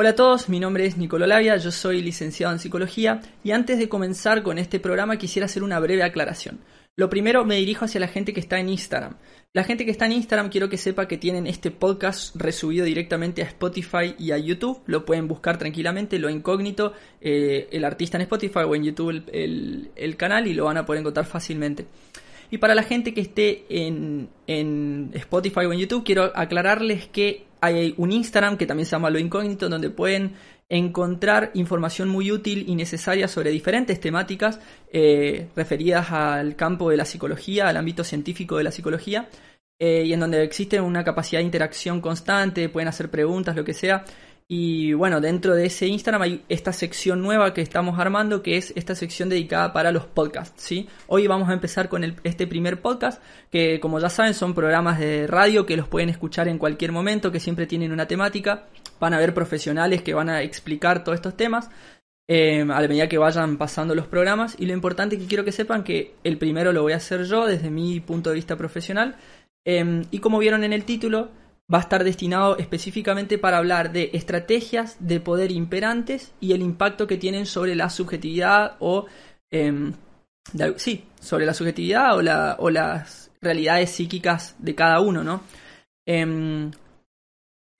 Hola a todos, mi nombre es Nicolò Lavia, yo soy licenciado en psicología y antes de comenzar con este programa quisiera hacer una breve aclaración. Lo primero me dirijo hacia la gente que está en Instagram. La gente que está en Instagram quiero que sepa que tienen este podcast resubido directamente a Spotify y a YouTube. Lo pueden buscar tranquilamente, lo incógnito, eh, el artista en Spotify o en YouTube el, el, canal y lo van a poder encontrar fácilmente. Y para la gente que esté en, en, Spotify o en YouTube, quiero aclararles que hay un Instagram que también se llama Lo Incógnito, donde pueden encontrar información muy útil y necesaria sobre diferentes temáticas eh, referidas al campo de la psicología, al ámbito científico de la psicología, eh, y en donde existe una capacidad de interacción constante, pueden hacer preguntas, lo que sea. Y bueno, dentro de ese Instagram hay esta sección nueva que estamos armando, que es esta sección dedicada para los podcasts, ¿sí? Hoy vamos a empezar con el, este primer podcast, que como ya saben son programas de radio que los pueden escuchar en cualquier momento, que siempre tienen una temática. Van a haber profesionales que van a explicar todos estos temas. Eh, a la medida que vayan pasando los programas y lo importante que quiero que sepan que el primero lo voy a hacer yo desde mi punto de vista profesional eh, y como vieron en el título va a estar destinado específicamente para hablar de estrategias de poder imperantes y el impacto que tienen sobre la subjetividad o de, sí, sobre la subjetividad o, la, o, las realidades psíquicas de cada uno, ¿no? Eh,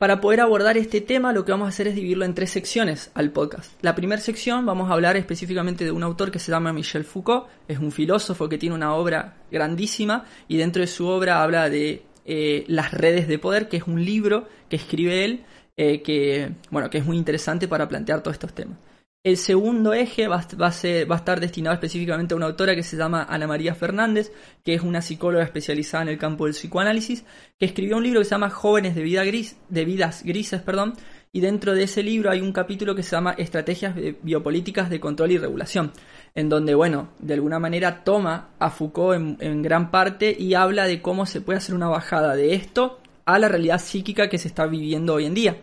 para poder abordar este tema, lo que vamos a hacer es dividirlo en tres secciones al podcast. La primera sección vamos a hablar específicamente de un autor que se llama Michel Foucault, es un filósofo que tiene una obra grandísima y dentro de su obra habla de eh, Las redes de poder, que es un libro que escribe él, eh, que, bueno, que es muy interesante para plantear todos estos temas. El segundo eje va, a ser, va, a estar destinado específicamente a una autora que se llama Ana María Fernández, que es una psicóloga especializada en el campo del psicoanálisis, que escribió un libro que se llama Jóvenes de, vida gris, de vidas grises, perdón, y dentro de ese libro hay un capítulo que se llama Estrategias biopolíticas de control y regulación, en donde, bueno, de alguna manera toma a Foucault en, gran parte y habla de cómo se puede hacer una bajada de esto a la realidad psíquica que se está viviendo hoy en día.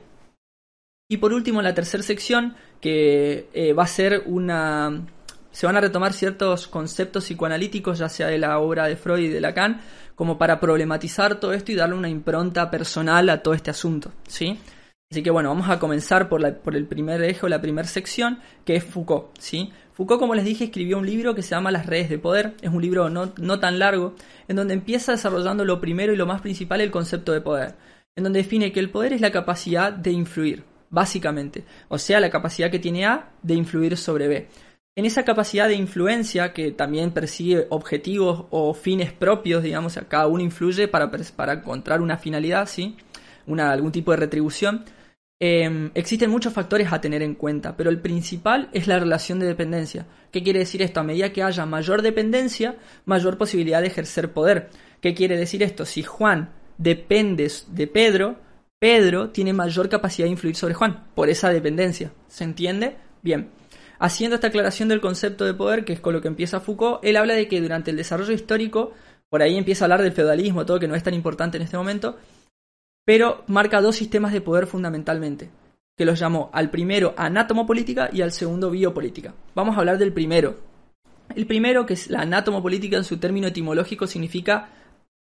Y por último, la tercera sección, que eh, va a ser una... Se van a retomar ciertos conceptos psicoanalíticos, ya sea de la obra de Freud y de Lacan, como para problematizar todo esto y darle una impronta personal a todo este asunto, ¿sí? Así que bueno, vamos a comenzar por, la, por el primer eje o la primera sección, que es Foucault, ¿sí? Foucault, como les dije, escribió un libro que se llama Las redes de poder, es un libro no, no tan largo, en donde empieza desarrollando lo primero y lo más principal, el concepto de poder, en donde define que el poder es la capacidad de influir, básicamente, o sea, la capacidad que tiene A de influir sobre B. En esa capacidad de influencia, que también persigue objetivos o fines propios, digamos, cada uno influye para, para encontrar una finalidad, ¿sí? Una, algún tipo de retribución. Eh, existen muchos factores a tener en cuenta, pero el principal es la relación de dependencia. ¿Qué quiere decir esto? A medida que haya mayor dependencia, mayor posibilidad de ejercer poder. ¿Qué quiere decir esto? Si Juan depende de Pedro, Pedro tiene mayor capacidad de influir sobre Juan, por esa dependencia. ¿Se entiende? Bien. Haciendo esta aclaración del concepto de poder, que es con lo que empieza Foucault, él habla de que durante el desarrollo histórico, por ahí empieza a hablar del feudalismo, todo que no es tan importante en este momento, pero marca dos sistemas de poder fundamentalmente, que los llamó al primero anatomopolítica y al segundo biopolítica. Vamos a hablar del primero. El primero, que es la anatomopolítica en su término etimológico, significa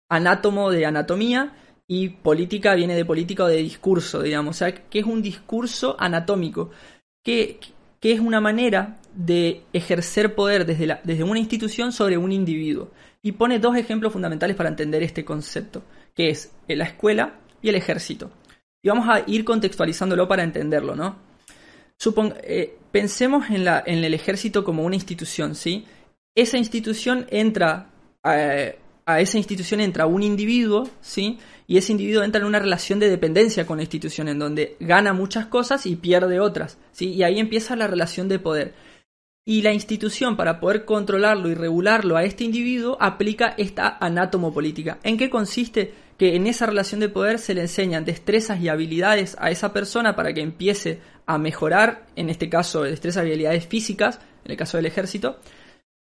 anátomo de anatomía y política viene de política o de discurso, digamos, o sea, que es un discurso anatómico, que, que es una manera de ejercer poder desde, desde una institución sobre un individuo. Y pone dos ejemplos fundamentales para entender este concepto, que es la escuela y el ejército. Y vamos a ir contextualizándolo para entenderlo, ¿no? Supon eh, pensemos en, la, en el ejército como una institución, ¿sí? Esa institución entra... Eh, a esa institución entra un individuo, ¿sí? Y ese individuo entra en una relación de dependencia con la institución, en donde gana muchas cosas y pierde otras, ¿sí? Y ahí empieza la relación de poder. Y la institución, para poder controlarlo y regularlo a este individuo, aplica esta anátomopolítica. ¿En qué consiste? Que en esa relación de poder se le enseñan destrezas y habilidades a esa persona para que empiece a mejorar, en este caso destrezas y habilidades físicas, en el caso del ejército,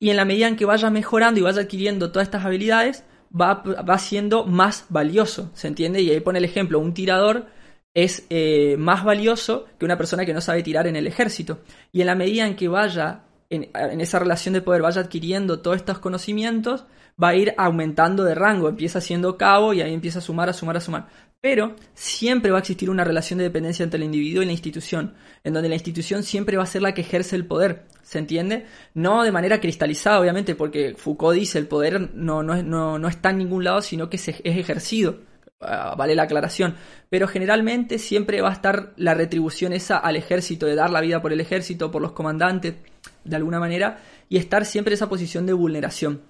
y en la medida en que vaya mejorando y vaya adquiriendo todas estas habilidades, va, va siendo más valioso, ¿se entiende? Y ahí pone el ejemplo, un tirador es eh, más valioso que una persona que no sabe tirar en el ejército. Y en la medida en que vaya, en, en esa relación de poder, vaya adquiriendo todos estos conocimientos, va a ir aumentando de rango, empieza siendo cabo y ahí empieza a sumar, a sumar, a sumar. Pero siempre va a existir una relación de dependencia entre el individuo y la institución, en donde la institución siempre va a ser la que ejerce el poder, ¿se entiende? No de manera cristalizada, obviamente, porque Foucault dice el poder no, no, no, no está en ningún lado, sino que se, es ejercido. Ah, vale la aclaración, pero generalmente siempre va a estar la retribución esa al ejército, de dar la vida por el ejército, por los comandantes, de alguna manera, y estar siempre en esa posición de vulneración.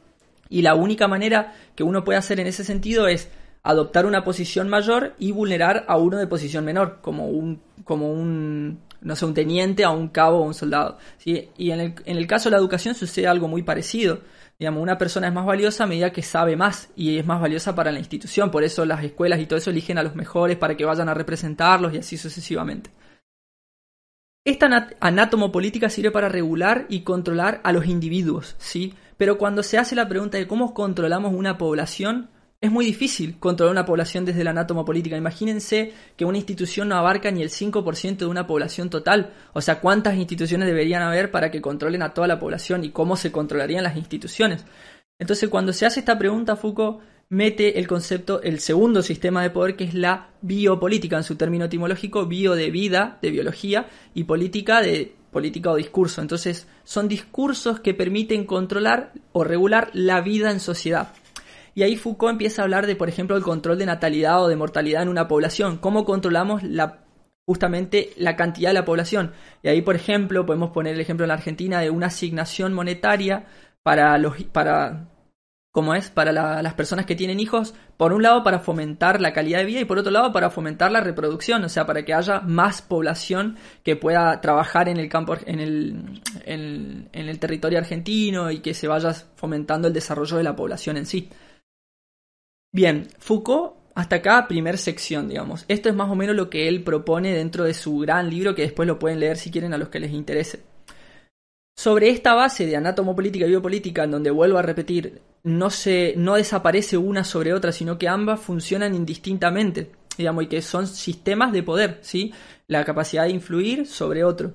Y la única manera que uno puede hacer en ese sentido es adoptar una posición mayor y vulnerar a uno de posición menor, como un, como un, no sé, un teniente a un cabo o un soldado. ¿sí? Y en el, en el caso de la educación sucede algo muy parecido. Digamos, una persona es más valiosa a medida que sabe más y es más valiosa para la institución. Por eso las escuelas y todo eso eligen a los mejores para que vayan a representarlos y así sucesivamente. Esta anátomo-política sirve para regular y controlar a los individuos, ¿sí? Pero cuando se hace la pregunta de cómo controlamos una población, es muy difícil controlar una población desde la anátomo política. Imagínense que una institución no abarca ni el 5% de una población total. O sea, ¿cuántas instituciones deberían haber para que controlen a toda la población y cómo se controlarían las instituciones? Entonces, cuando se hace esta pregunta, Foucault mete el concepto, el segundo sistema de poder, que es la biopolítica, en su término etimológico, bio de vida, de biología, y política de política o discurso. Entonces, son discursos que permiten controlar o regular la vida en sociedad. Y ahí Foucault empieza a hablar de, por ejemplo, el control de natalidad o de mortalidad en una población. ¿Cómo controlamos la, justamente la cantidad de la población? Y ahí, por ejemplo, podemos poner el ejemplo en la Argentina de una asignación monetaria para los, para como es para las personas que tienen hijos, por un lado para fomentar la calidad de vida y por otro lado para fomentar la reproducción, o sea, para que haya más población que pueda trabajar en el campo, en el, en, el territorio argentino y que se vaya fomentando el desarrollo de la población en sí. Bien, Foucault, hasta acá, primer sección, digamos. Esto es más o menos lo que él propone dentro de su gran libro que después lo pueden leer si quieren a los que les interese. Sobre esta base de anatomopolítica y biopolítica, en donde vuelvo a repetir, no, se, no desaparece una sobre otra, sino que ambas funcionan indistintamente, digamos, y que son sistemas de poder, ¿sí? La capacidad de influir sobre otro.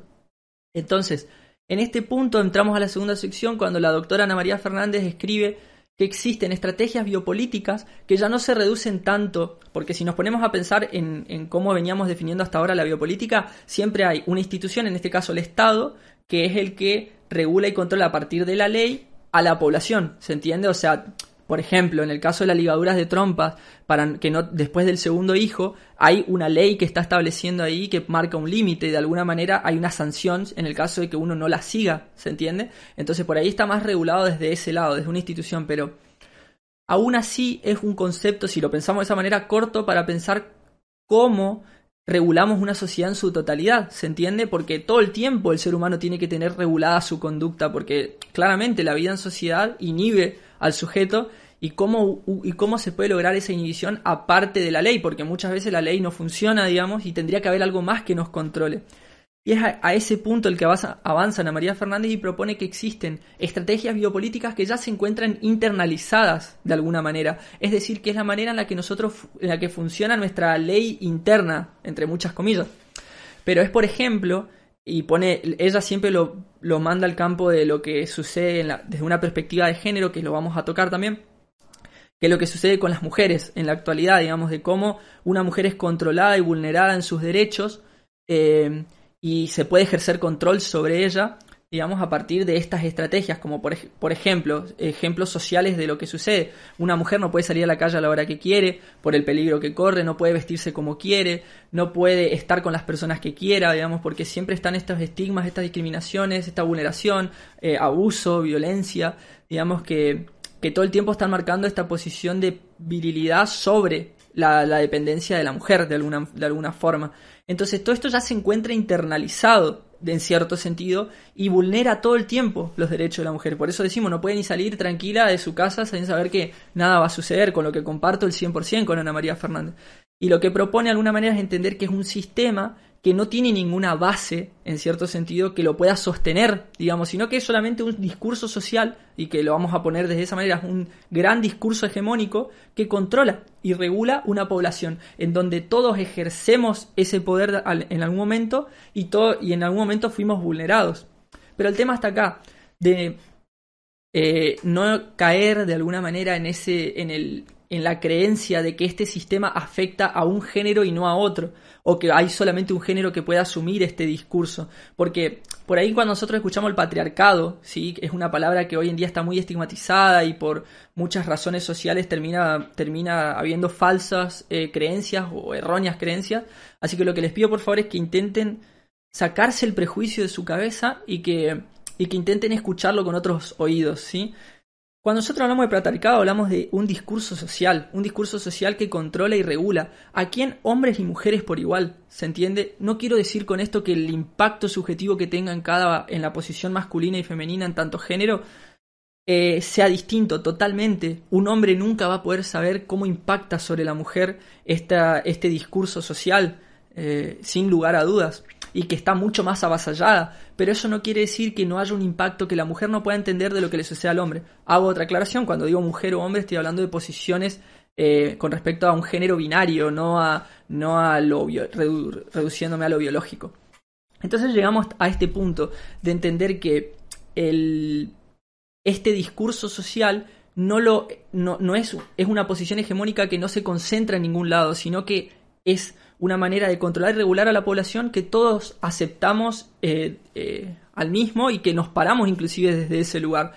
Entonces, en este punto entramos a la segunda sección cuando la doctora Ana María Fernández escribe que existen estrategias biopolíticas que ya no se reducen tanto, porque si nos ponemos a pensar en, en, cómo veníamos definiendo hasta ahora la biopolítica, siempre hay una institución, en este caso el Estado, que es el que regula y controla a partir de la ley a la población, ¿se entiende? O sea, por ejemplo, en el caso de las ligaduras de trompas, para que no después del segundo hijo hay una ley que está estableciendo ahí que marca un límite, de alguna manera hay una sanción en el caso de que uno no la siga, ¿se entiende? Entonces por ahí está más regulado desde ese lado, desde una institución, pero aún así es un concepto, si lo pensamos de esa manera, corto para pensar cómo regulamos una sociedad en su totalidad, ¿se entiende? Porque todo el tiempo el ser humano tiene que tener regulada su conducta, porque claramente la vida en sociedad inhibe al sujeto y cómo, y cómo se puede lograr esa inhibición aparte de la ley, porque muchas veces la ley no funciona, digamos, y tendría que haber algo más que nos controle. Y es a, ese punto el que avanza, Ana María Fernández y propone que existen estrategias biopolíticas que ya se encuentran internalizadas de alguna manera. Es decir, que es la manera en la que nosotros, en la que funciona nuestra ley interna, entre muchas comillas. Pero es, por ejemplo, y pone, ella siempre lo, lo manda al campo de lo que sucede desde una perspectiva de género, que lo vamos a tocar también, que es lo que sucede con las mujeres en la actualidad, digamos, de cómo una mujer es controlada y vulnerada en sus derechos. Eh, y se puede ejercer control sobre ella, digamos, a partir de estas estrategias, como por, por, ejemplo, ejemplos sociales de lo que sucede. Una mujer no puede salir a la calle a la hora que quiere, por el peligro que corre, no puede vestirse como quiere, no puede estar con las personas que quiera, digamos, porque siempre están estos estigmas, estas discriminaciones, esta vulneración, eh, abuso, violencia, digamos que, que todo el tiempo están marcando esta posición de virilidad sobre la, dependencia de la mujer de alguna, de alguna forma. Entonces todo esto ya se encuentra internalizado en cierto sentido y vulnera todo el tiempo los derechos de la mujer. Por eso decimos, no puede ni salir tranquila de su casa sin saber que nada va a suceder, con lo que comparto el 100% con Ana María Fernández. Y lo que propone de alguna manera es entender que es un sistema que no tiene ninguna base, en cierto sentido, que lo pueda sostener, digamos, sino que es solamente un discurso social, y que lo vamos a poner de esa manera, un gran discurso hegemónico que controla y regula una población, en donde todos ejercemos ese poder en algún momento y, todo, y en algún momento fuimos vulnerados. Pero el tema está acá, de eh, no caer de alguna manera en ese, en el en la creencia de que este sistema afecta a un género y no a otro, o que hay solamente un género que pueda asumir este discurso. Porque por ahí cuando nosotros escuchamos el patriarcado, ¿sí? es una palabra que hoy en día está muy estigmatizada y por muchas razones sociales termina, termina habiendo falsas eh, creencias o erróneas creencias. Así que lo que les pido por favor es que intenten sacarse el prejuicio de su cabeza y que, y que intenten escucharlo con otros oídos, ¿sí? Cuando nosotros hablamos de patriarcado hablamos de un discurso social, un discurso social que controla y regula a quién hombres y mujeres por igual, ¿se entiende? No quiero decir con esto que el impacto subjetivo que tenga en cada en la posición masculina y femenina en tanto género eh, sea distinto totalmente. Un hombre nunca va a poder saber cómo impacta sobre la mujer esta, este discurso social, eh, sin lugar a dudas y que está mucho más avasallada, pero eso no quiere decir que no haya un impacto que la mujer no pueda entender de lo que le sucede al hombre. Hago otra aclaración, cuando digo mujer o hombre estoy hablando de posiciones eh, con respecto a un género binario, no a, no a lo reduciéndome a lo biológico. Entonces llegamos a este punto de entender que el, este discurso social no, lo, no, no es, es una posición hegemónica que no se concentra en ningún lado, sino que es una manera de controlar y regular a la población que todos aceptamos eh, eh, al mismo y que nos paramos inclusive desde ese lugar.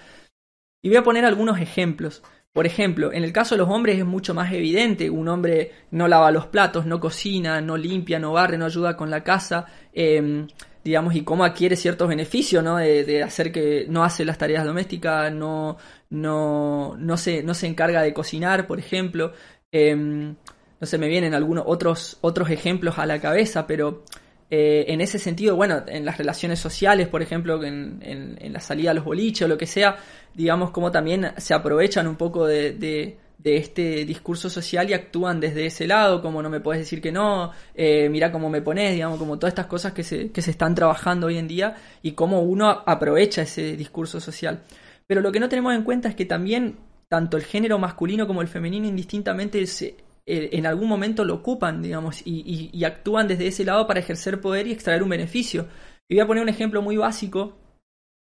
Y voy a poner algunos ejemplos. Por ejemplo, en el caso de los hombres es mucho más evidente. Un hombre no lava los platos, no cocina, no limpia, no barre, no ayuda con la casa, em, digamos, y cómo adquiere ciertos beneficios, ¿no? De, hacer que no hace las tareas domésticas, no, no, no, se, no se encarga de cocinar, por ejemplo. Em, no se me vienen algunos otros, otros ejemplos a la cabeza, pero eh, en ese sentido, bueno, en las relaciones sociales, por ejemplo, en, en, la salida a los boliches o lo que sea, digamos como también se aprovechan un poco de, de, este discurso social y actúan desde ese lado, como no me puedes decir que no, eh, mira cómo me pones, digamos, como todas estas cosas que se, que se están trabajando hoy en día y cómo uno aprovecha ese discurso social. Pero lo que no tenemos en cuenta es que también tanto el género masculino como el femenino indistintamente se, eh, en algún momento lo ocupan, digamos, y, actúan desde ese lado para ejercer poder y extraer un beneficio. Y voy a poner un ejemplo muy básico,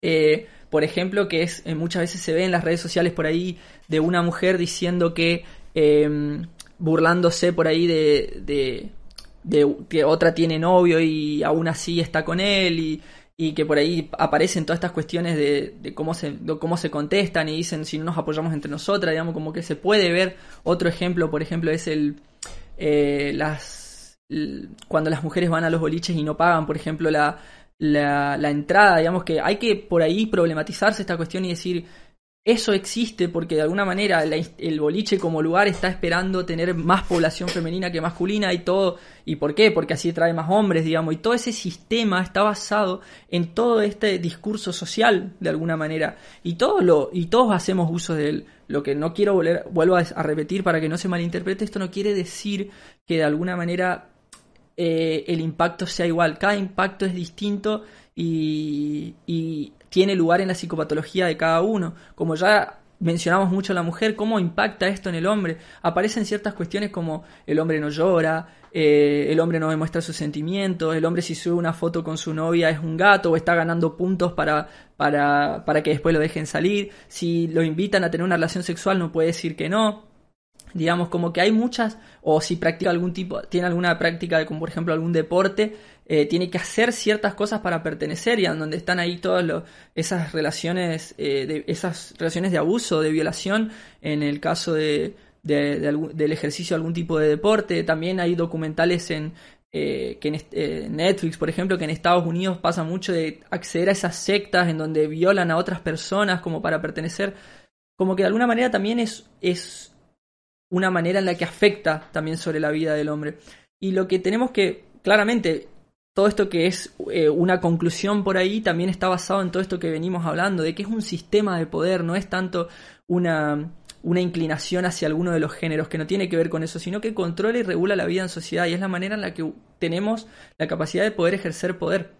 eh, por ejemplo, que es eh, muchas veces se ve en las redes sociales por ahí de una mujer diciendo que, em, burlándose por ahí de, de, de, que otra tiene novio y aún así está con él y y que por ahí aparecen todas estas cuestiones de, cómo, se, cómo se contestan y dicen si no nos apoyamos entre nosotras, digamos, como que se puede ver. Otro ejemplo, por ejemplo, es el eh, las cuando las mujeres van a los boliches y no pagan, por ejemplo, la, la, la entrada, digamos que hay que por ahí problematizarse esta cuestión y decir eso existe porque de alguna manera el boliche como lugar está esperando tener más población femenina que masculina y todo. ¿Y por qué? Porque así trae más hombres, digamos. Y todo ese sistema está basado en todo este discurso social, de alguna manera. Y, todo lo, y todos hacemos uso de él. Lo que no quiero volver, vuelvo a, repetir para que no se malinterprete, esto no quiere decir que de alguna manera eh, el impacto sea igual. Cada impacto es distinto y, y tiene lugar en la psicopatología de cada uno. Como ya mencionamos mucho a la mujer, cómo impacta esto en el hombre. Aparecen ciertas cuestiones como el hombre no llora, eh, el hombre no demuestra sus sentimientos, el hombre si sube una foto con su novia es un gato o está ganando puntos para, para, para que después lo dejen salir. Si lo invitan a tener una relación sexual no puede decir que no. Digamos, como que hay muchas, o si practica algún tipo, tiene alguna práctica, como por ejemplo algún deporte, eh, tiene que hacer ciertas cosas para pertenecer y en donde están ahí todas esas relaciones, eh, de, esas relaciones de abuso, de violación, en el caso de, del ejercicio de algún tipo de deporte. También hay documentales en, eh, que en Netflix, por ejemplo, que en Estados Unidos pasa mucho de acceder a esas sectas en donde violan a otras personas como para pertenecer. Como que de alguna manera también es, es una manera en la que afecta también sobre la vida del hombre. Y lo que tenemos que, claramente, todo esto que es eh, una conclusión por ahí también está basado en todo esto que venimos hablando, de que es un sistema de poder, no es tanto una, una inclinación hacia alguno de los géneros, que no tiene que ver con eso, sino que controla y regula la vida en sociedad y es la manera en la que tenemos la capacidad de poder ejercer poder.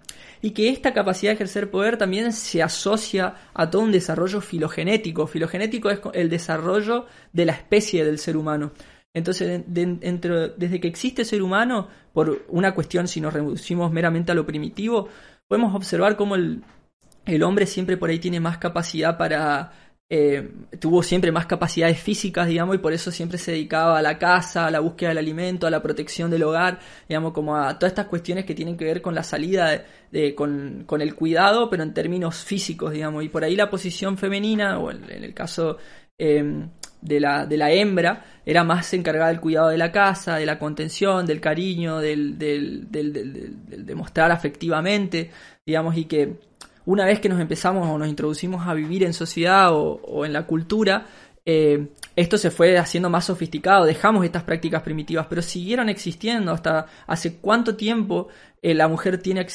Y que esta capacidad de ejercer poder también se asocia a todo un desarrollo filogenético. Filogenético es el desarrollo de la especie del ser humano. Entonces, desde que existe ser humano, por una cuestión, si nos reducimos meramente a lo primitivo, podemos observar cómo el, el hombre siempre por ahí tiene más capacidad para eh, tuvo siempre más capacidades físicas, digamos, y por eso siempre se dedicaba a la casa, a la búsqueda del alimento, a la protección del hogar, digamos, como a todas estas cuestiones que tienen que ver con la salida, de, con, con, el cuidado, pero en términos físicos, digamos, y por ahí la posición femenina, o en, el caso em, de, la, de la hembra, era más encargada del cuidado de la casa, de la contención, del cariño, del, del, del, del demostrar afectivamente, digamos, y que una vez que nos empezamos o nos introducimos a vivir en sociedad o, en la cultura, eh, esto se fue haciendo más sofisticado, dejamos estas prácticas primitivas, pero siguieron existiendo hasta hace cuánto tiempo eh, la mujer tiene,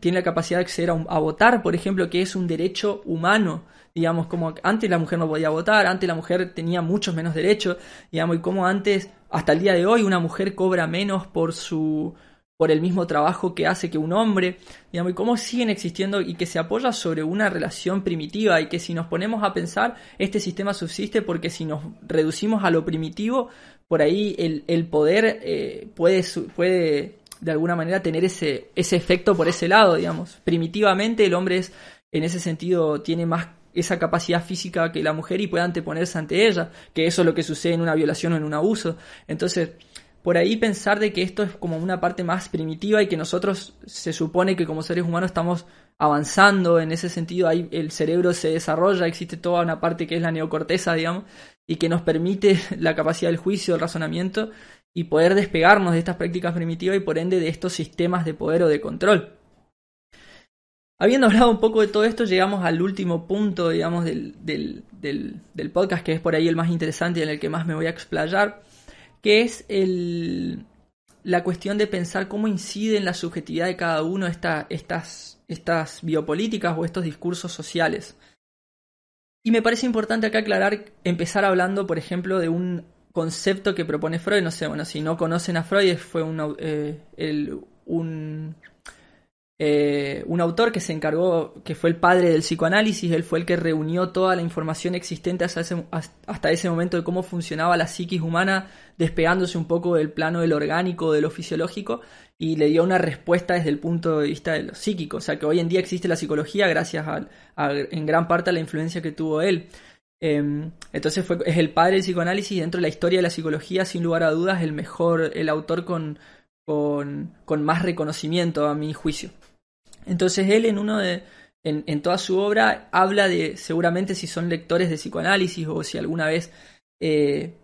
tiene la capacidad de acceder a, votar, por ejemplo, que es un derecho humano, digamos, como antes la mujer no podía votar, antes la mujer tenía muchos menos derechos, digamos, y como antes, hasta el día de hoy, una mujer cobra menos por su por el mismo trabajo que hace que un hombre, digamos, y cómo siguen existiendo y que se apoya sobre una relación primitiva y que si nos ponemos a pensar, este sistema subsiste porque si nos reducimos a lo primitivo, por ahí el, poder eh, puede, puede de alguna manera tener ese, ese efecto por ese lado, digamos. Primitivamente el hombre es, en ese sentido, tiene más esa capacidad física que la mujer y puede anteponerse ante ella, que eso es lo que sucede en una violación o en un abuso. Entonces, por ahí pensar de que esto es como una parte más primitiva y que nosotros se supone que como seres humanos estamos avanzando en ese sentido, ahí el cerebro se desarrolla, existe toda una parte que es la neocorteza, digamos, y que nos permite la capacidad del juicio, del razonamiento y poder despegarnos de estas prácticas primitivas y por ende de estos sistemas de poder o de control. Habiendo hablado un poco de todo esto, llegamos al último punto, digamos, del, del, podcast, que es por ahí el más interesante y en el que más me voy a explayar que es la cuestión de pensar cómo incide en la subjetividad de cada uno esta, estas, estas biopolíticas o estos discursos sociales. Y me parece importante acá aclarar, empezar hablando, por ejemplo, de un concepto que propone Freud. No sé, bueno, si no conocen a Freud, fue un, eh, eh, un autor que se encargó, que fue el padre del psicoanálisis, él fue el que reunió toda la información existente hasta ese, momento de cómo funcionaba la psiquis humana, despegándose un poco del plano del orgánico, de lo fisiológico, y le dio una respuesta desde el punto de vista de lo psíquico. O sea que hoy en día existe la psicología gracias a, en gran parte a la influencia que tuvo él. Em, entonces fue, es el padre del psicoanálisis dentro de la historia de la psicología, sin lugar a dudas, el mejor, el autor con, con, con más reconocimiento a mi juicio. Entonces él en uno de, en, toda su obra habla de, seguramente si son lectores de psicoanálisis o si alguna vez eh,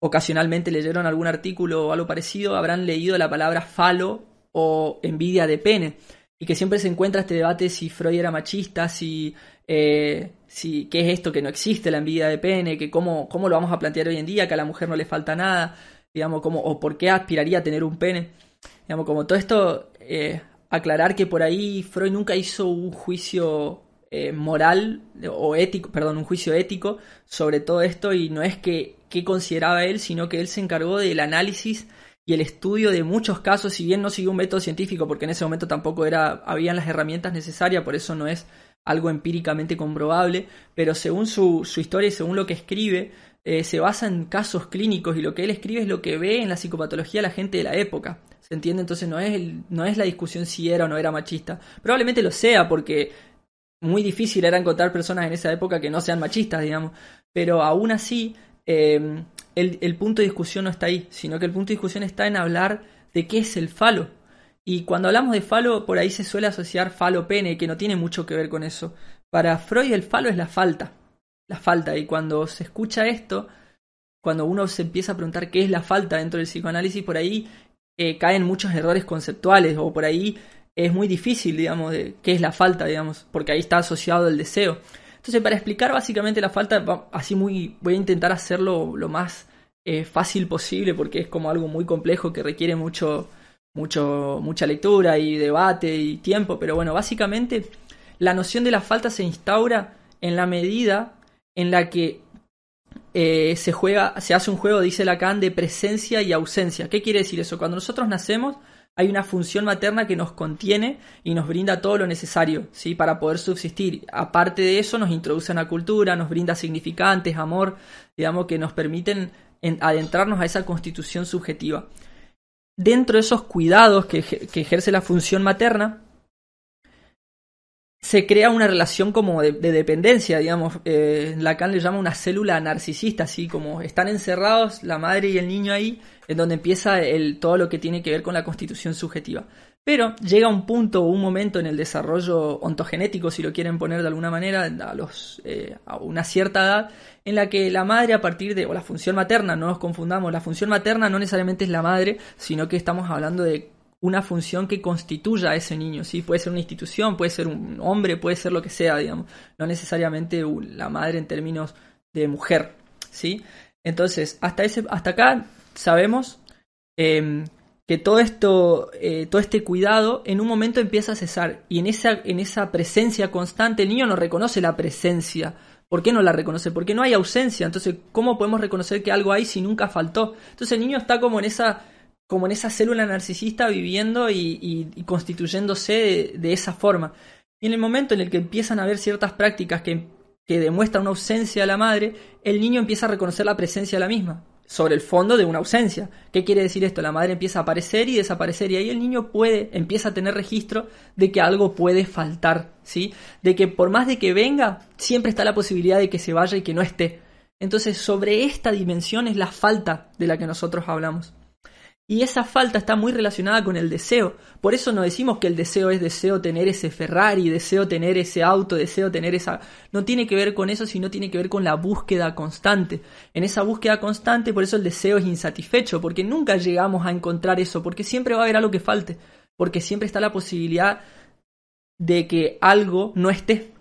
ocasionalmente leyeron algún artículo o algo parecido, habrán leído la palabra falo o envidia de pene. Y que siempre se encuentra este debate si Freud era machista, si, eh, si qué es esto que no existe la envidia de pene, que cómo, cómo lo vamos a plantear hoy en día, que a la mujer no le falta nada, digamos, como, o por qué aspiraría a tener un pene. Digamos, como todo esto eh, aclarar que por ahí Freud nunca hizo un juicio eh, moral o ético, perdón, un juicio ético sobre todo esto y no es que, que consideraba él, sino que él se encargó del análisis y el estudio de muchos casos, si bien no siguió un método científico, porque en ese momento tampoco era, habían las herramientas necesarias, por eso no es algo empíricamente comprobable, pero según su, su historia y según lo que escribe, eh, se basa en casos clínicos y lo que él escribe es lo que ve en la psicopatología la gente de la época. ¿Se entiende? Entonces no es, no es la discusión si era o no era machista. Probablemente lo sea porque muy difícil era encontrar personas en esa época que no sean machistas, digamos. Pero aún así, em, el, el punto de discusión no está ahí, sino que el punto de discusión está en hablar de qué es el falo. Y cuando hablamos de falo, por ahí se suele asociar falo-pene, que no tiene mucho que ver con eso. Para Freud el falo es la falta. La falta. Y cuando se escucha esto, cuando uno se empieza a preguntar qué es la falta dentro del psicoanálisis, por ahí eh, caen muchos errores conceptuales o por ahí es muy difícil, digamos, de qué es la falta, digamos, porque ahí está asociado el deseo. Entonces, para explicar básicamente la falta, así muy, voy a intentar hacerlo lo más eh, fácil posible porque es como algo muy complejo que requiere mucho, mucho, mucha lectura y debate y tiempo, pero bueno, básicamente la noción de la falta se instaura en la medida en la que eh, se juega, se hace un juego, dice Lacan, de presencia y ausencia. ¿Qué quiere decir eso? Cuando nosotros nacemos, hay una función materna que nos contiene y nos brinda todo lo necesario, ¿sí? Para poder subsistir. Aparte de eso, nos introduce en la cultura, nos brinda significantes, amor, digamos, que nos permiten adentrarnos a esa constitución subjetiva. Dentro de esos cuidados que, ejerce la función materna, se crea una relación como de, dependencia, digamos, eh, Lacan le llama una célula narcisista, así como están encerrados la madre y el niño ahí, en donde empieza el, todo lo que tiene que ver con la constitución subjetiva. Pero llega un punto o un momento en el desarrollo ontogenético, si lo quieren poner de alguna manera, a, eh, a una cierta edad, en la que la madre a partir de, o la función materna, no nos confundamos, la función materna no necesariamente es la madre, sino que estamos hablando de una función que constituya a ese niño, ¿sí? Puede ser una institución, puede ser un hombre, puede ser lo que sea, digamos, no necesariamente la madre en términos de mujer, ¿sí? Entonces, hasta, ese, hasta acá sabemos em, que todo esto, eh, todo este cuidado en un momento empieza a cesar y en esa, en esa presencia constante el niño no reconoce la presencia. ¿Por qué no la reconoce? Porque no hay ausencia. Entonces, ¿cómo podemos reconocer que algo hay si nunca faltó? Entonces el niño está como en esa, como en esa célula narcisista viviendo y, constituyéndose de, esa forma. Y en el momento en el que empiezan a haber ciertas prácticas que, demuestran una ausencia de la madre, el niño empieza a reconocer la presencia de la misma sobre el fondo de una ausencia. ¿Qué quiere decir esto? La madre empieza a aparecer y desaparecer y ahí el niño puede, empieza a tener registro de que algo puede faltar, ¿sí? De que por más de que venga, siempre está la posibilidad de que se vaya y que no esté. Entonces, sobre esta dimensión es la falta de la que nosotros hablamos. Y esa falta está muy relacionada con el deseo. Por eso no decimos que el deseo es deseo tener ese Ferrari, deseo tener ese auto, deseo tener esa... No tiene que ver con eso, sino tiene que ver con la búsqueda constante. En esa búsqueda constante, por eso el deseo es insatisfecho, porque nunca llegamos a encontrar eso, porque siempre va a haber algo que falte, porque siempre está la posibilidad de que algo no esté.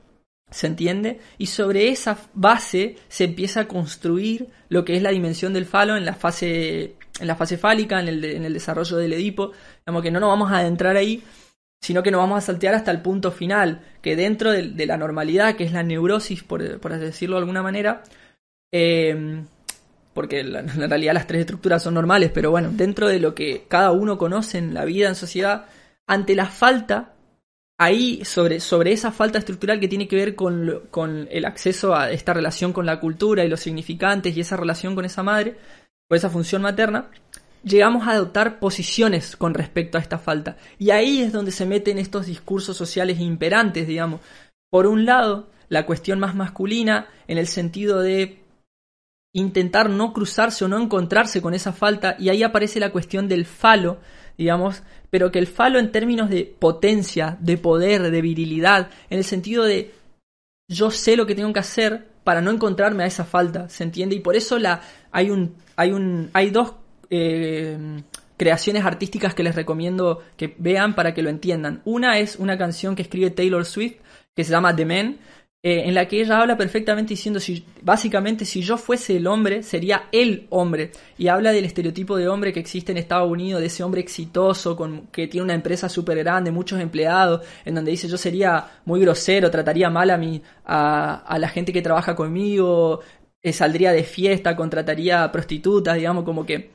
¿Se entiende? Y sobre esa base se empieza a construir lo que es la dimensión del falo en la fase en la fase fálica, en el, en el desarrollo del Edipo, digamos que no nos vamos a adentrar ahí, sino que nos vamos a saltear hasta el punto final, que dentro de, la normalidad, que es la neurosis, por, por decirlo de alguna manera, eh, porque en realidad las tres estructuras son normales, pero bueno, dentro de lo que cada uno conoce en la vida, en sociedad, ante la falta, ahí sobre, sobre esa falta estructural que tiene que ver con, con el acceso a esta relación con la cultura y los significantes y esa relación con esa madre, por esa función materna, llegamos a adoptar posiciones con respecto a esta falta. Y ahí es donde se meten estos discursos sociales imperantes, digamos. Por un lado, la cuestión más masculina, en el sentido de intentar no cruzarse o no encontrarse con esa falta, y ahí aparece la cuestión del falo, digamos, pero que el falo en términos de potencia, de poder, de virilidad, en el sentido de yo sé lo que tengo que hacer para no encontrarme a esa falta, ¿se entiende? Y por eso la, hay, un, hay, un, hay dos eh, creaciones artísticas que les recomiendo que vean para que lo entiendan. Una es una canción que escribe Taylor Swift que se llama The Man, eh, en la que ella habla perfectamente diciendo, si, básicamente, si yo fuese el hombre, sería el hombre. Y habla del estereotipo de hombre que existe en Estados Unidos, de ese hombre exitoso, con, que tiene una empresa súper grande, muchos empleados, en donde dice yo sería muy grosero, trataría mal a, mi, a, la gente que trabaja conmigo, eh, saldría de fiesta, contrataría prostitutas, digamos, como que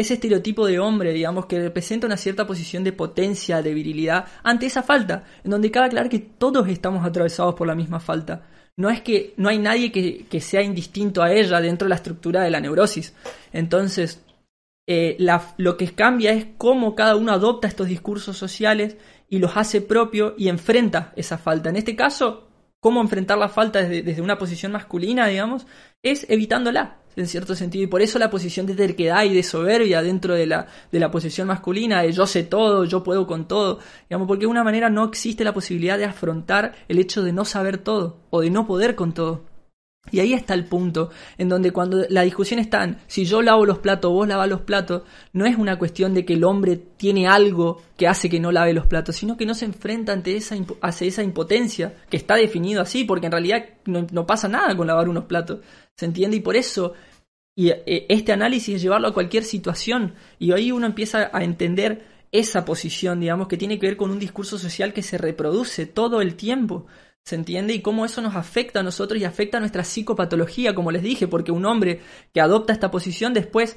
ese estereotipo de hombre, digamos, que representa una cierta posición de potencia, de virilidad, ante esa falta, en donde cabe aclarar que todos estamos atravesados por la misma falta. No es que no hay nadie que, sea indistinto a ella dentro de la estructura de la neurosis. Entonces, eh, lo que cambia es cómo cada uno adopta estos discursos sociales y los hace propio y enfrenta esa falta. En este caso, cómo enfrentar la falta desde, desde una posición masculina, digamos, es evitándola en cierto sentido, y por eso la posición de terquedad y de soberbia dentro de la, de la posición masculina, de yo sé todo, yo puedo con todo, digamos, porque de una manera no existe la posibilidad de afrontar el hecho de no saber todo o de no poder con todo. Y ahí está el punto, en donde cuando la discusión está en si yo lavo los platos, vos lavas los platos, no es una cuestión de que el hombre tiene algo que hace que no lave los platos, sino que no se enfrenta ante esa, esa impotencia, que está definido así, porque en realidad no pasa nada con lavar unos platos. ¿Se entiende? Y por eso y eh, este análisis es llevarlo a cualquier situación. Y ahí uno empieza a entender esa posición, digamos, que tiene que ver con un discurso social que se reproduce todo el tiempo. ¿Se entiende? Y cómo eso nos afecta a nosotros y afecta a nuestra psicopatología, como les dije, porque un hombre que adopta esta posición después,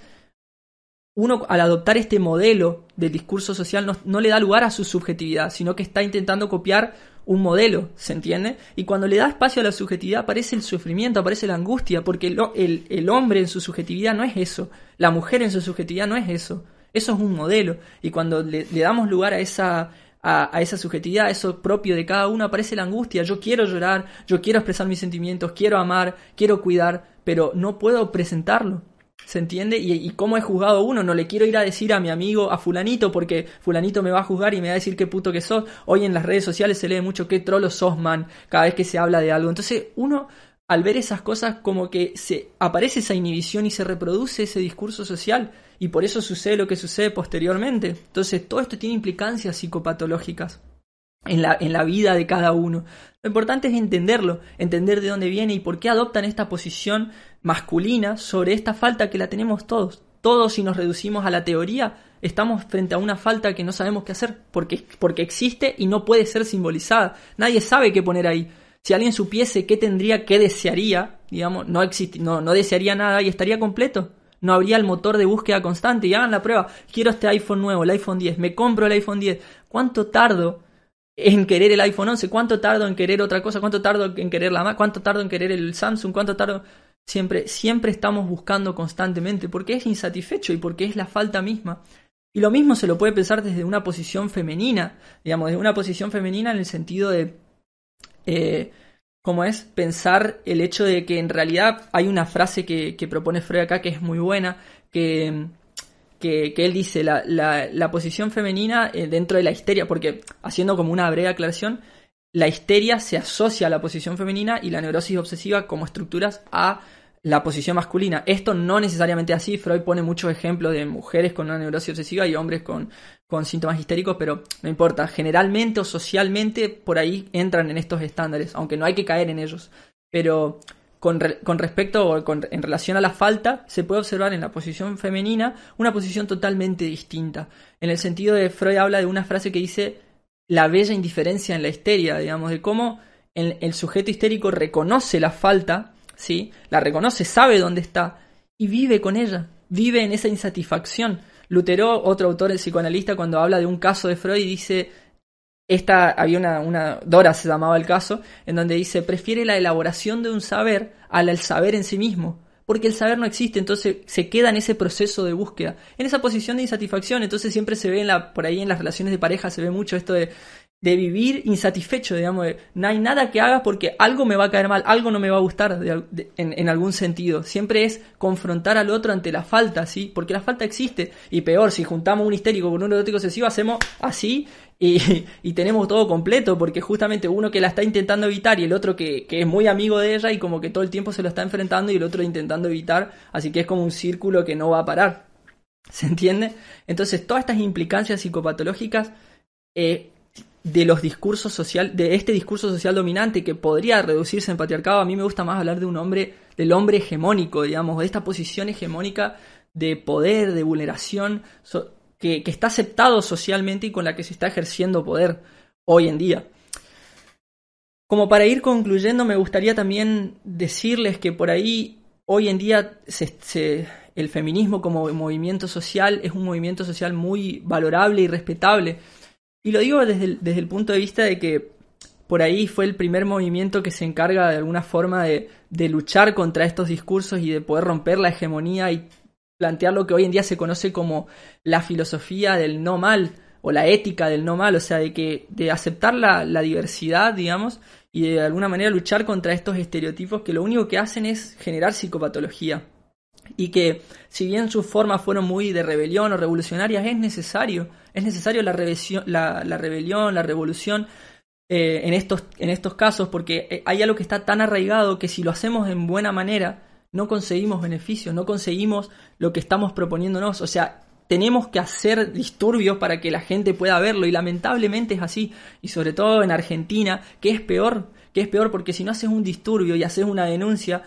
uno al adoptar este modelo del discurso social no, no le da lugar a su subjetividad, sino que está intentando copiar un modelo, ¿se entiende? Y cuando le da espacio a la subjetividad aparece el sufrimiento, aparece la angustia, porque el, el, hombre en su subjetividad no es eso, la mujer en su subjetividad no es eso, eso es un modelo. Y cuando le, damos lugar a esa, a, a, esa subjetividad, a eso propio de cada uno, aparece la angustia, yo quiero llorar, yo quiero expresar mis sentimientos, quiero amar, quiero cuidar, pero no puedo presentarlo. ¿Se entiende? Y, cómo he juzgado uno. No le quiero ir a decir a mi amigo, a fulanito, porque fulanito me va a juzgar y me va a decir qué puto que sos. Hoy en las redes sociales se lee mucho qué trolo sos, man, cada vez que se habla de algo. Entonces uno, al ver esas cosas, como que se aparece esa inhibición y se reproduce ese discurso social. Y por eso sucede lo que sucede posteriormente. Entonces todo esto tiene implicancias psicopatológicas en la, en la vida de cada uno. Lo importante es entenderlo, entender de dónde viene y por qué adoptan esta posición masculina sobre esta falta que la tenemos todos. Todos si nos reducimos a la teoría, estamos frente a una falta que no sabemos qué hacer, porque, porque existe y no puede ser simbolizada. Nadie sabe qué poner ahí. Si alguien supiese qué tendría, qué desearía, digamos, no, no, no desearía nada y estaría completo. No habría el motor de búsqueda constante y hagan la prueba. Quiero este iPhone nuevo, el iPhone 10, me compro el iPhone 10. ¿Cuánto tardo en querer el iPhone 11? ¿Cuánto tardo en querer otra cosa? ¿Cuánto tardo en querer la Mac? ¿Cuánto tardo en querer el Samsung? ¿Cuánto tardo? Siempre, siempre estamos buscando constantemente porque es insatisfecho y porque es la falta misma. Y lo mismo se lo puede pensar desde una posición femenina, digamos, desde una posición femenina en el sentido de, eh, como es pensar el hecho de que en realidad hay una frase que, que propone Freud acá que es muy buena, que, que, él dice, la, la, posición femenina eh, dentro de la histeria, porque haciendo como una breve aclaración, la histeria se asocia a la posición femenina y la neurosis obsesiva como estructuras a la posición masculina. Esto no necesariamente así, Freud pone muchos ejemplos de mujeres con una neurosis obsesiva y hombres con, con síntomas histéricos, pero no importa, generalmente o socialmente por ahí entran en estos estándares, aunque no hay que caer en ellos. Pero con, con respecto o en relación a la falta, se puede observar en la posición femenina una posición totalmente distinta. En el sentido de Freud habla de una frase que dice la bella indiferencia en la histeria, digamos, de cómo el, sujeto histérico reconoce la falta, ¿sí? La reconoce, sabe dónde está y vive con ella, vive en esa insatisfacción. Lutero, otro autor, el psicoanalista, cuando habla de un caso de Freud, dice, esta, había una, Dora se llamaba el caso, en donde dice, prefiere la elaboración de un saber al saber en sí mismo porque el saber no existe, entonces se queda en ese proceso de búsqueda, en esa posición de insatisfacción, entonces siempre se ve en la, por ahí en las relaciones de pareja se ve mucho esto de, vivir insatisfecho, digamos, de, no hay nada que haga porque algo me va a caer mal, algo no me va a gustar en, algún sentido, siempre es confrontar al otro ante la falta, ¿sí? Porque la falta existe, y peor, si juntamos un histérico con un neurótico excesivo, hacemos así y, tenemos todo completo, porque justamente uno que la está intentando evitar y el otro que, que, es muy amigo de ella y como que todo el tiempo se lo está enfrentando y el otro intentando evitar, así que es como un círculo que no va a parar. ¿Se entiende? Entonces, todas estas implicancias psicopatológicas eh, de los discursos social, de este discurso social dominante que podría reducirse en patriarcado, a mí me gusta más hablar de un hombre, del hombre hegemónico, digamos, de esta posición hegemónica de poder, de vulneración, que, está aceptado socialmente y con la que se está ejerciendo poder hoy en día. Como para ir concluyendo, me gustaría también decirles que por ahí hoy en día el feminismo como movimiento social es un movimiento social muy valorable y respetable. Y lo digo desde el, desde el punto de vista de que por ahí fue el primer movimiento que se encarga de alguna forma de, de luchar contra estos discursos y de poder romper la hegemonía y plantear lo que hoy en día se conoce como la filosofía del no mal o la ética del no mal, o sea, de que de aceptar la, la diversidad, digamos, y de alguna manera luchar contra estos estereotipos que lo único que hacen es generar psicopatología. Y que si bien sus formas fueron muy de rebelión o revolucionarias, es necesario, es necesario la, la, la rebelión, la revolución eh, en, estos, en estos casos, porque eh, hay algo que está tan arraigado que si lo hacemos en buena manera, no conseguimos beneficios, no conseguimos lo que estamos proponiéndonos. O sea, tenemos que hacer disturbios para que la gente pueda verlo y lamentablemente es así. Y sobre todo en Argentina, que es peor, que es peor porque si no haces un disturbio y haces una denuncia,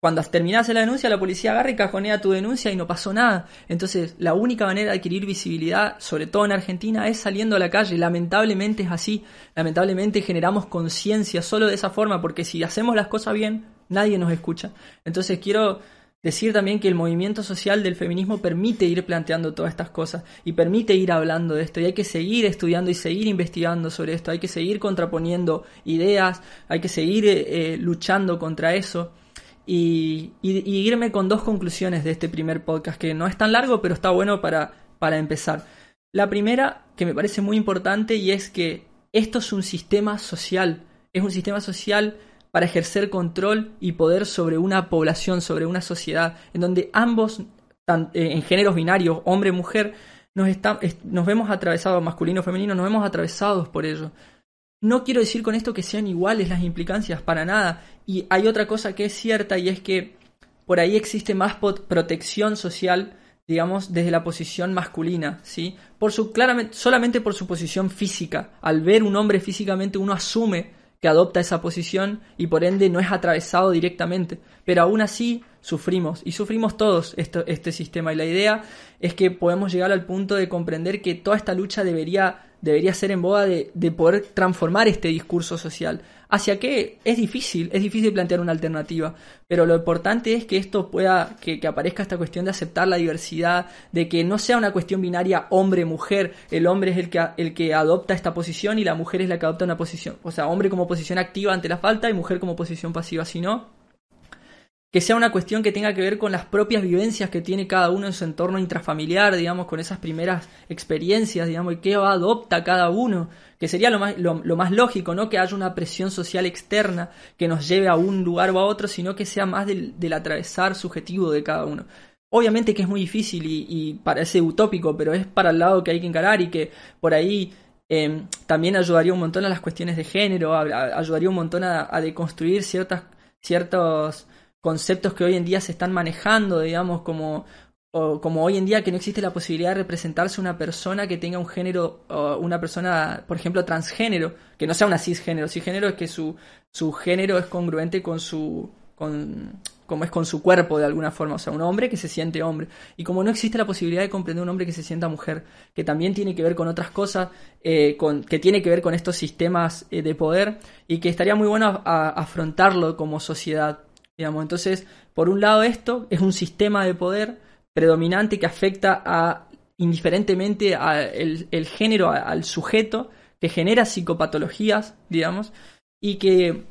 cuando terminás la denuncia, la policía agarra y cajonea tu denuncia y no pasó nada. Entonces, la única manera de adquirir visibilidad, sobre todo en Argentina, es saliendo a la calle. Lamentablemente es así. Lamentablemente generamos conciencia solo de esa forma, porque si hacemos las cosas bien, nadie nos escucha. Entonces, quiero decir también que el movimiento social del feminismo permite ir planteando todas estas cosas y permite ir hablando de esto. Y hay que seguir estudiando y seguir investigando sobre esto. Hay que seguir contraponiendo ideas, hay que seguir eh, eh, luchando contra eso y, irme con dos conclusiones de este primer podcast, que no es tan largo, pero está bueno para, para empezar. La primera, que me parece muy importante, y es que esto es un sistema social, es un sistema social para ejercer control y poder sobre una población, sobre una sociedad, en donde ambos, eh, en géneros binarios, hombre y mujer, nos, nos vemos atravesados, masculino o femenino, nos vemos atravesados por ello. No quiero decir con esto que sean iguales las implicancias, para nada. Y hay otra cosa que es cierta y es que por ahí existe más protección social, digamos, desde la posición masculina, ¿sí? Por su, claramente, solamente por su posición física. Al ver un hombre físicamente uno asume que adopta esa posición y por ende no es atravesado directamente. Pero aún así sufrimos y sufrimos todos este sistema y la idea es que podemos llegar al punto de comprender que toda esta lucha debería debería ser en boda de, poder transformar este discurso social. ¿Hacia qué? Es difícil, es difícil plantear una alternativa, pero lo importante es que esto pueda, que, aparezca esta cuestión de aceptar la diversidad, de que no sea una cuestión binaria hombre-mujer, el hombre es el que, el que adopta esta posición y la mujer es la que adopta una posición, o sea, hombre como posición activa ante la falta y mujer como posición pasiva, si no, que sea una cuestión que tenga que ver con las propias vivencias que tiene cada uno en su entorno intrafamiliar, digamos, con esas primeras experiencias, digamos, y qué adopta cada uno, que sería lo más, lo, más lógico, no que haya una presión social externa que nos lleve a un lugar o a otro, sino que sea más del, atravesar subjetivo de cada uno. Obviamente que es muy difícil y, parece utópico, pero es para el lado que hay que encarar y que por ahí em, también ayudaría un montón a las cuestiones de género, ayudaría un montón a, a deconstruir ciertas, ciertos conceptos que hoy en día se están manejando, digamos, como, como hoy en día que no existe la posibilidad de representarse una persona que tenga un género, una persona, por ejemplo, transgénero, que no sea una cisgénero. Cisgénero es que su, su género es congruente con su, con, como es con su cuerpo de alguna forma, o sea, un hombre que se siente hombre. Y como no existe la posibilidad de comprender un hombre que se sienta mujer, que también tiene que ver con otras cosas, eh, con, que tiene que ver con estos sistemas eh, de poder, y que estaría muy bueno afrontarlo como sociedad. Digamos, entonces, por un lado esto es un sistema de poder predominante que afecta a indiferentemente al el género, al sujeto, que genera psicopatologías, digamos, y que,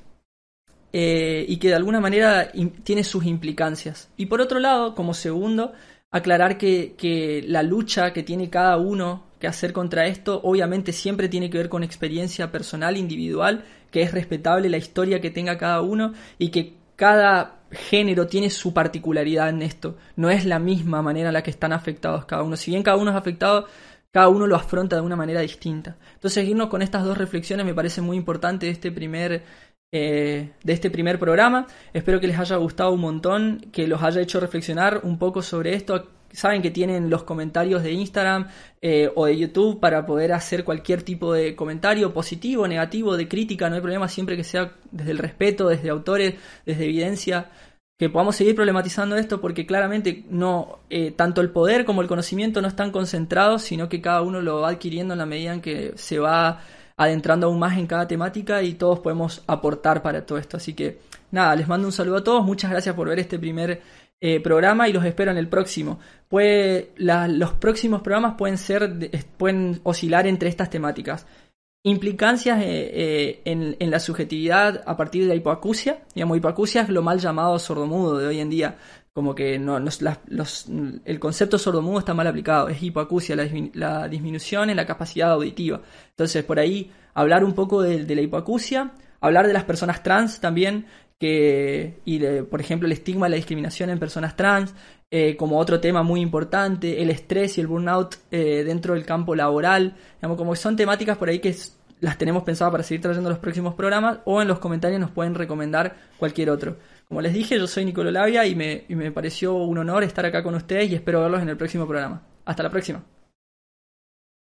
eh, y que de alguna manera tiene sus implicancias. Y por otro lado, como segundo, aclarar que, que la lucha que tiene cada uno que hacer contra esto, obviamente siempre tiene que ver con experiencia personal, individual, que es respetable la historia que tenga cada uno y que cada género tiene su particularidad en esto. No es la misma manera en la que están afectados cada uno. Si bien cada uno es afectado, cada uno lo afronta de una manera distinta. Entonces, irnos con estas dos reflexiones me parece muy importante de este primer, eh, de este primer programa. Espero que les haya gustado un montón, que los haya hecho reflexionar un poco sobre esto, saben que tienen los comentarios de Instagram eh, o de YouTube para poder hacer cualquier tipo de comentario positivo, negativo, de crítica, no hay problema siempre que sea desde el respeto, desde autores, desde evidencia, que podamos seguir problematizando esto porque claramente no eh, tanto el poder como el conocimiento no están concentrados, sino que cada uno lo va adquiriendo en la medida en que se va adentrando aún más en cada temática y todos podemos aportar para todo esto. Así que nada, les mando un saludo a todos, muchas gracias por ver este primer eh, programa y los espero en el próximo. Puede, los próximos programas pueden ser, pueden oscilar entre estas temáticas. Implicancias eh, eh, en, la subjetividad a partir de la hipoacusia. Digamos, hipoacusia es lo mal llamado sordomudo de hoy en día. Como que no, el concepto sordomudo está mal aplicado. Es hipoacusia, la, disminución en la capacidad auditiva. Entonces, por ahí, hablar un poco de, de la hipoacusia, hablar de las personas trans también, que, y por ejemplo el estigma la discriminación en personas trans, eh, como otro tema muy importante, el estrés y el burnout eh, dentro del campo laboral, digamos, como son temáticas por ahí que las tenemos pensadas para seguir trayendo los próximos programas o en los comentarios nos pueden recomendar cualquier otro. Como les dije, yo soy Nicolo Labia y me, y me pareció un honor estar acá con ustedes y espero verlos en el próximo programa. Hasta la próxima.